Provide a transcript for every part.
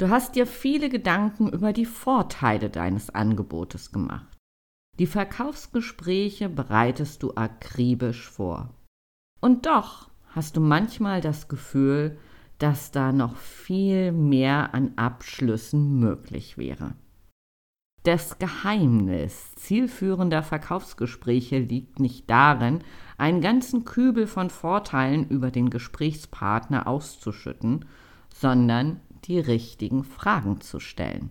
Du hast dir viele Gedanken über die Vorteile deines Angebotes gemacht. Die Verkaufsgespräche bereitest du akribisch vor. Und doch hast du manchmal das Gefühl, dass da noch viel mehr an Abschlüssen möglich wäre. Das Geheimnis zielführender Verkaufsgespräche liegt nicht darin, einen ganzen Kübel von Vorteilen über den Gesprächspartner auszuschütten, sondern die richtigen Fragen zu stellen.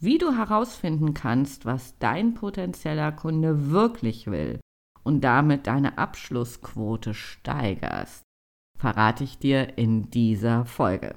Wie du herausfinden kannst, was dein potenzieller Kunde wirklich will und damit deine Abschlussquote steigerst, verrate ich dir in dieser Folge.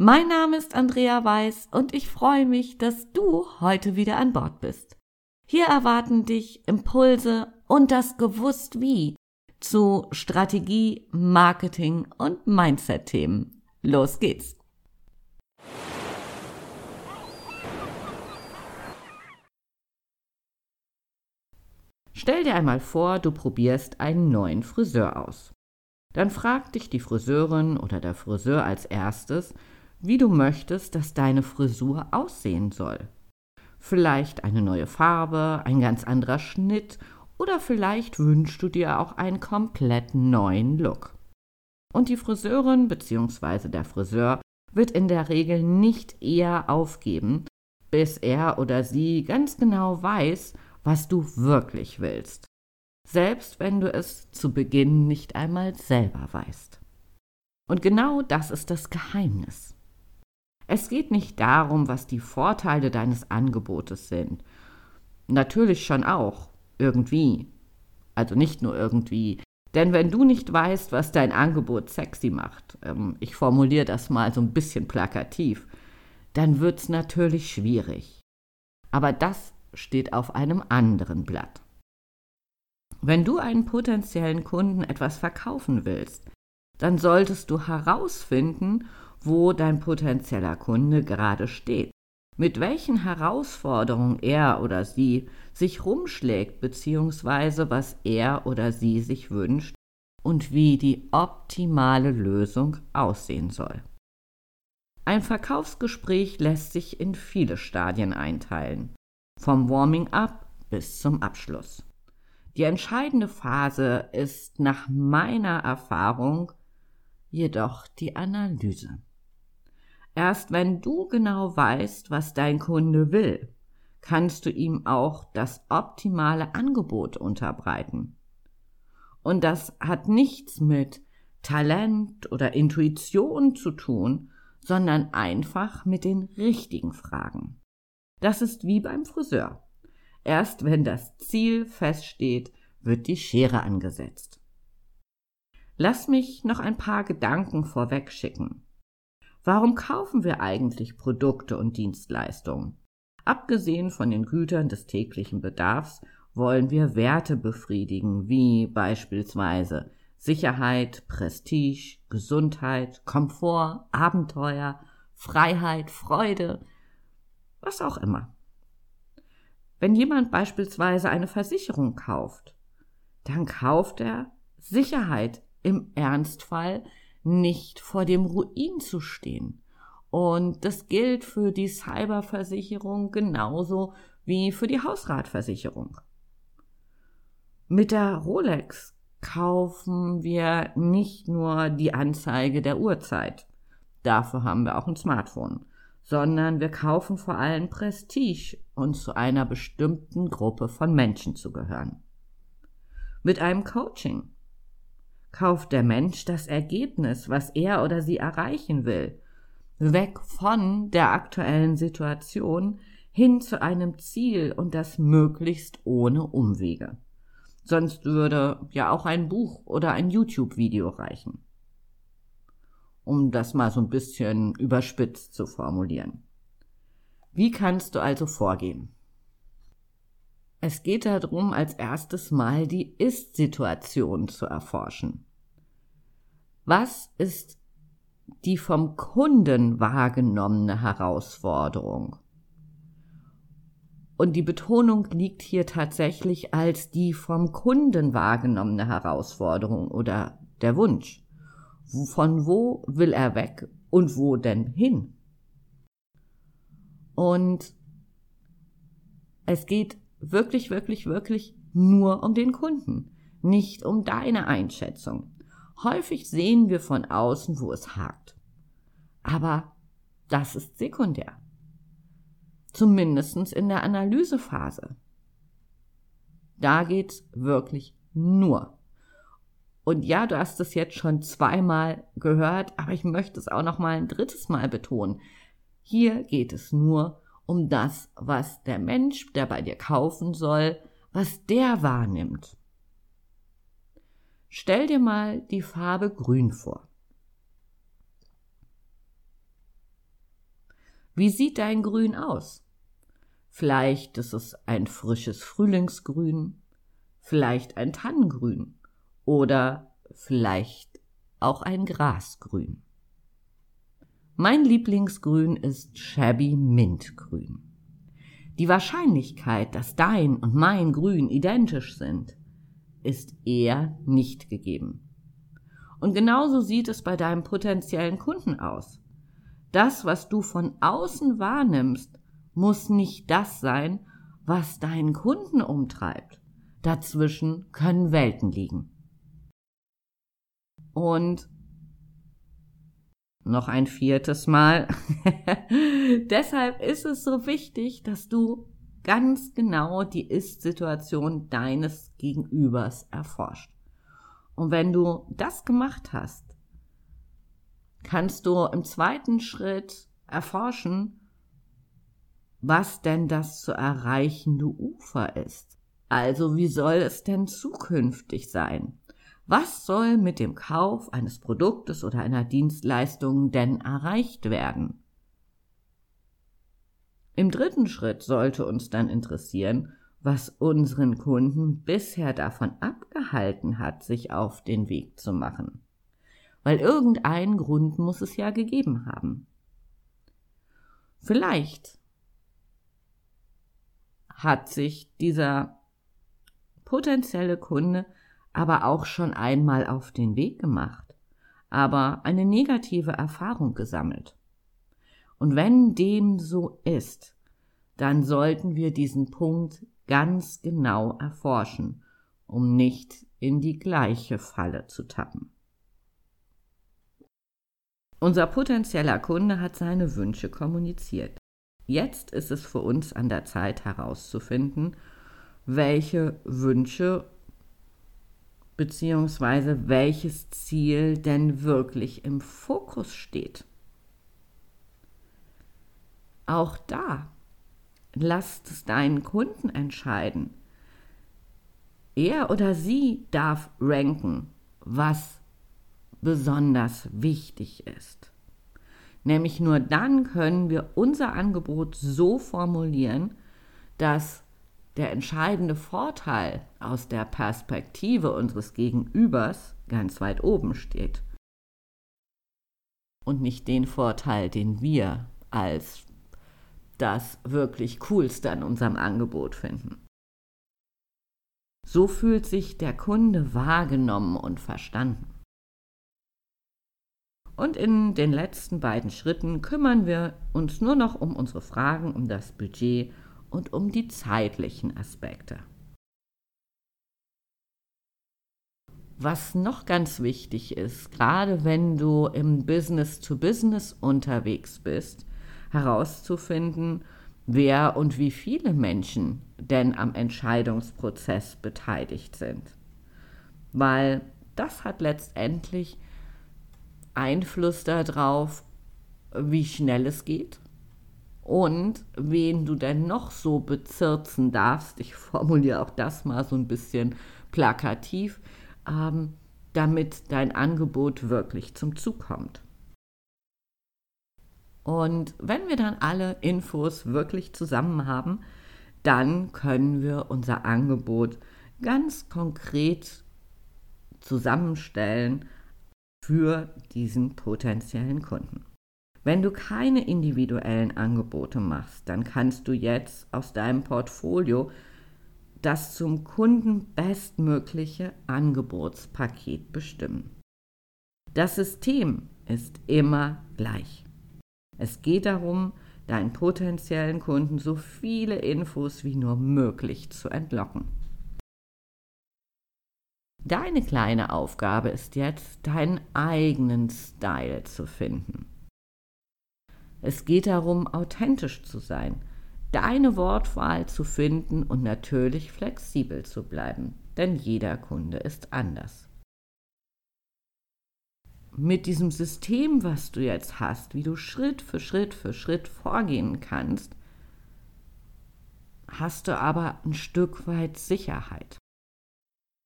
Mein Name ist Andrea Weiß und ich freue mich, dass du heute wieder an Bord bist. Hier erwarten dich Impulse und das Gewusst wie zu Strategie, Marketing und Mindset-Themen. Los geht's! Stell dir einmal vor, du probierst einen neuen Friseur aus. Dann fragt dich die Friseurin oder der Friseur als erstes, wie du möchtest, dass deine Frisur aussehen soll. Vielleicht eine neue Farbe, ein ganz anderer Schnitt oder vielleicht wünschst du dir auch einen komplett neuen Look. Und die Friseurin bzw. der Friseur wird in der Regel nicht eher aufgeben, bis er oder sie ganz genau weiß, was du wirklich willst, selbst wenn du es zu Beginn nicht einmal selber weißt. Und genau das ist das Geheimnis. Es geht nicht darum, was die Vorteile deines Angebotes sind. Natürlich schon auch, irgendwie. Also nicht nur irgendwie. Denn wenn du nicht weißt, was dein Angebot sexy macht, ähm, ich formuliere das mal so ein bisschen plakativ, dann wird's natürlich schwierig. Aber das steht auf einem anderen Blatt. Wenn du einen potenziellen Kunden etwas verkaufen willst, dann solltest du herausfinden, wo dein potenzieller Kunde gerade steht, mit welchen Herausforderungen er oder sie sich rumschlägt, beziehungsweise was er oder sie sich wünscht und wie die optimale Lösung aussehen soll. Ein Verkaufsgespräch lässt sich in viele Stadien einteilen, vom Warming-up bis zum Abschluss. Die entscheidende Phase ist nach meiner Erfahrung jedoch die Analyse. Erst wenn du genau weißt, was dein Kunde will, kannst du ihm auch das optimale Angebot unterbreiten. Und das hat nichts mit Talent oder Intuition zu tun, sondern einfach mit den richtigen Fragen. Das ist wie beim Friseur. Erst wenn das Ziel feststeht, wird die Schere angesetzt. Lass mich noch ein paar Gedanken vorweg schicken. Warum kaufen wir eigentlich Produkte und Dienstleistungen? Abgesehen von den Gütern des täglichen Bedarfs wollen wir Werte befriedigen, wie beispielsweise Sicherheit, Prestige, Gesundheit, Komfort, Abenteuer, Freiheit, Freude, was auch immer. Wenn jemand beispielsweise eine Versicherung kauft, dann kauft er Sicherheit im Ernstfall nicht vor dem Ruin zu stehen. Und das gilt für die Cyberversicherung genauso wie für die Hausratversicherung. Mit der Rolex kaufen wir nicht nur die Anzeige der Uhrzeit. Dafür haben wir auch ein Smartphone. Sondern wir kaufen vor allem Prestige und zu einer bestimmten Gruppe von Menschen zu gehören. Mit einem Coaching kauft der Mensch das Ergebnis, was er oder sie erreichen will, weg von der aktuellen Situation hin zu einem Ziel und das möglichst ohne Umwege. Sonst würde ja auch ein Buch oder ein YouTube-Video reichen. Um das mal so ein bisschen überspitzt zu formulieren. Wie kannst du also vorgehen? Es geht darum, als erstes Mal die Ist-Situation zu erforschen. Was ist die vom Kunden wahrgenommene Herausforderung? Und die Betonung liegt hier tatsächlich als die vom Kunden wahrgenommene Herausforderung oder der Wunsch. Von wo will er weg und wo denn hin? Und es geht wirklich, wirklich, wirklich nur um den Kunden, nicht um deine Einschätzung. Häufig sehen wir von außen, wo es hakt. Aber das ist sekundär. Zumindest in der Analysephase. Da geht's wirklich nur. Und ja, du hast es jetzt schon zweimal gehört, aber ich möchte es auch noch mal ein drittes Mal betonen. Hier geht es nur um das, was der Mensch, der bei dir kaufen soll, was der wahrnimmt. Stell dir mal die Farbe Grün vor. Wie sieht dein Grün aus? Vielleicht ist es ein frisches Frühlingsgrün, vielleicht ein Tannengrün oder vielleicht auch ein Grasgrün. Mein Lieblingsgrün ist Shabby Mintgrün. Die Wahrscheinlichkeit, dass dein und mein Grün identisch sind, ist eher nicht gegeben. Und genauso sieht es bei deinem potenziellen Kunden aus. Das, was du von außen wahrnimmst, muss nicht das sein, was deinen Kunden umtreibt. Dazwischen können Welten liegen. Und noch ein viertes Mal. Deshalb ist es so wichtig, dass du ganz genau die Ist-Situation deines Gegenübers erforscht. Und wenn du das gemacht hast, kannst du im zweiten Schritt erforschen, was denn das zu erreichende Ufer ist. Also wie soll es denn zukünftig sein? Was soll mit dem Kauf eines Produktes oder einer Dienstleistung denn erreicht werden? Im dritten Schritt sollte uns dann interessieren, was unseren Kunden bisher davon abgehalten hat, sich auf den Weg zu machen weil irgendeinen Grund muss es ja gegeben haben. Vielleicht hat sich dieser potenzielle Kunde aber auch schon einmal auf den Weg gemacht, aber eine negative Erfahrung gesammelt. Und wenn dem so ist, dann sollten wir diesen Punkt ganz genau erforschen, um nicht in die gleiche Falle zu tappen. Unser potenzieller Kunde hat seine Wünsche kommuniziert. Jetzt ist es für uns an der Zeit herauszufinden, welche Wünsche bzw. welches Ziel denn wirklich im Fokus steht. Auch da lasst es deinen Kunden entscheiden. Er oder sie darf ranken, was besonders wichtig ist. Nämlich nur dann können wir unser Angebot so formulieren, dass der entscheidende Vorteil aus der Perspektive unseres Gegenübers ganz weit oben steht. Und nicht den Vorteil, den wir als das wirklich Coolste an unserem Angebot finden. So fühlt sich der Kunde wahrgenommen und verstanden. Und in den letzten beiden Schritten kümmern wir uns nur noch um unsere Fragen, um das Budget und um die zeitlichen Aspekte. was noch ganz wichtig ist, gerade wenn du im Business to Business unterwegs bist, herauszufinden, wer und wie viele Menschen denn am Entscheidungsprozess beteiligt sind. Weil das hat letztendlich Einfluss darauf, wie schnell es geht und wen du denn noch so bezirzen darfst. Ich formuliere auch das mal so ein bisschen plakativ, ähm, damit dein Angebot wirklich zum Zug kommt. Und wenn wir dann alle Infos wirklich zusammen haben, dann können wir unser Angebot ganz konkret zusammenstellen für diesen potenziellen Kunden. Wenn du keine individuellen Angebote machst, dann kannst du jetzt aus deinem Portfolio das zum Kunden bestmögliche Angebotspaket bestimmen. Das System ist immer gleich. Es geht darum, deinen potenziellen Kunden so viele Infos wie nur möglich zu entlocken. Deine kleine Aufgabe ist jetzt, deinen eigenen Style zu finden. Es geht darum, authentisch zu sein, deine Wortwahl zu finden und natürlich flexibel zu bleiben, denn jeder Kunde ist anders. Mit diesem System, was du jetzt hast, wie du Schritt für Schritt für Schritt vorgehen kannst, hast du aber ein Stück weit Sicherheit,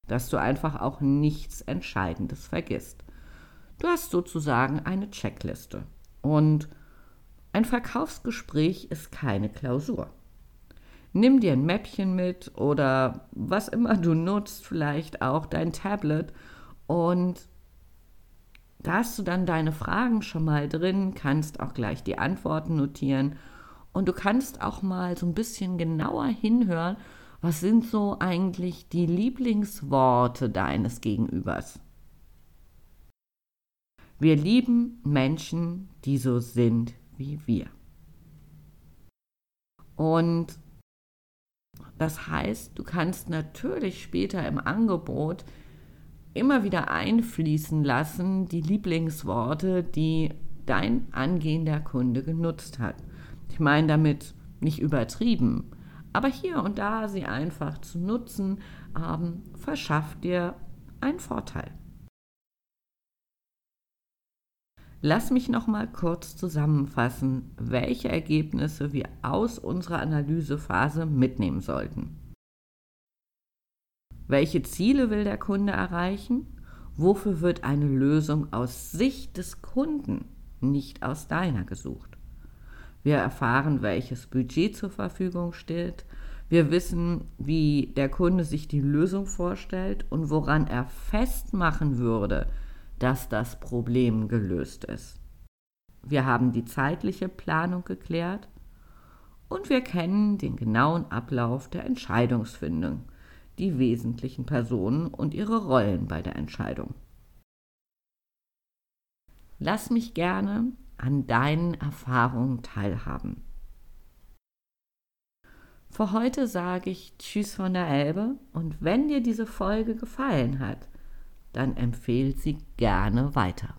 dass du einfach auch nichts Entscheidendes vergisst. Du hast sozusagen eine Checkliste und ein Verkaufsgespräch ist keine Klausur. Nimm dir ein Mäppchen mit oder was immer du nutzt, vielleicht auch dein Tablet und da hast du dann deine Fragen schon mal drin, kannst auch gleich die Antworten notieren und du kannst auch mal so ein bisschen genauer hinhören, was sind so eigentlich die Lieblingsworte deines Gegenübers. Wir lieben Menschen, die so sind wie wir. Und das heißt, du kannst natürlich später im Angebot immer wieder einfließen lassen, die Lieblingsworte, die dein angehender Kunde genutzt hat. Ich meine damit nicht übertrieben, aber hier und da sie einfach zu nutzen, ähm, verschafft dir einen Vorteil. Lass mich noch mal kurz zusammenfassen, welche Ergebnisse wir aus unserer Analysephase mitnehmen sollten. Welche Ziele will der Kunde erreichen? Wofür wird eine Lösung aus Sicht des Kunden, nicht aus deiner gesucht? Wir erfahren, welches Budget zur Verfügung steht. Wir wissen, wie der Kunde sich die Lösung vorstellt und woran er festmachen würde, dass das Problem gelöst ist. Wir haben die zeitliche Planung geklärt und wir kennen den genauen Ablauf der Entscheidungsfindung, die wesentlichen Personen und ihre Rollen bei der Entscheidung. Lass mich gerne an deinen Erfahrungen teilhaben. Für heute sage ich Tschüss von der Elbe und wenn dir diese Folge gefallen hat, dann empfehle sie gerne weiter.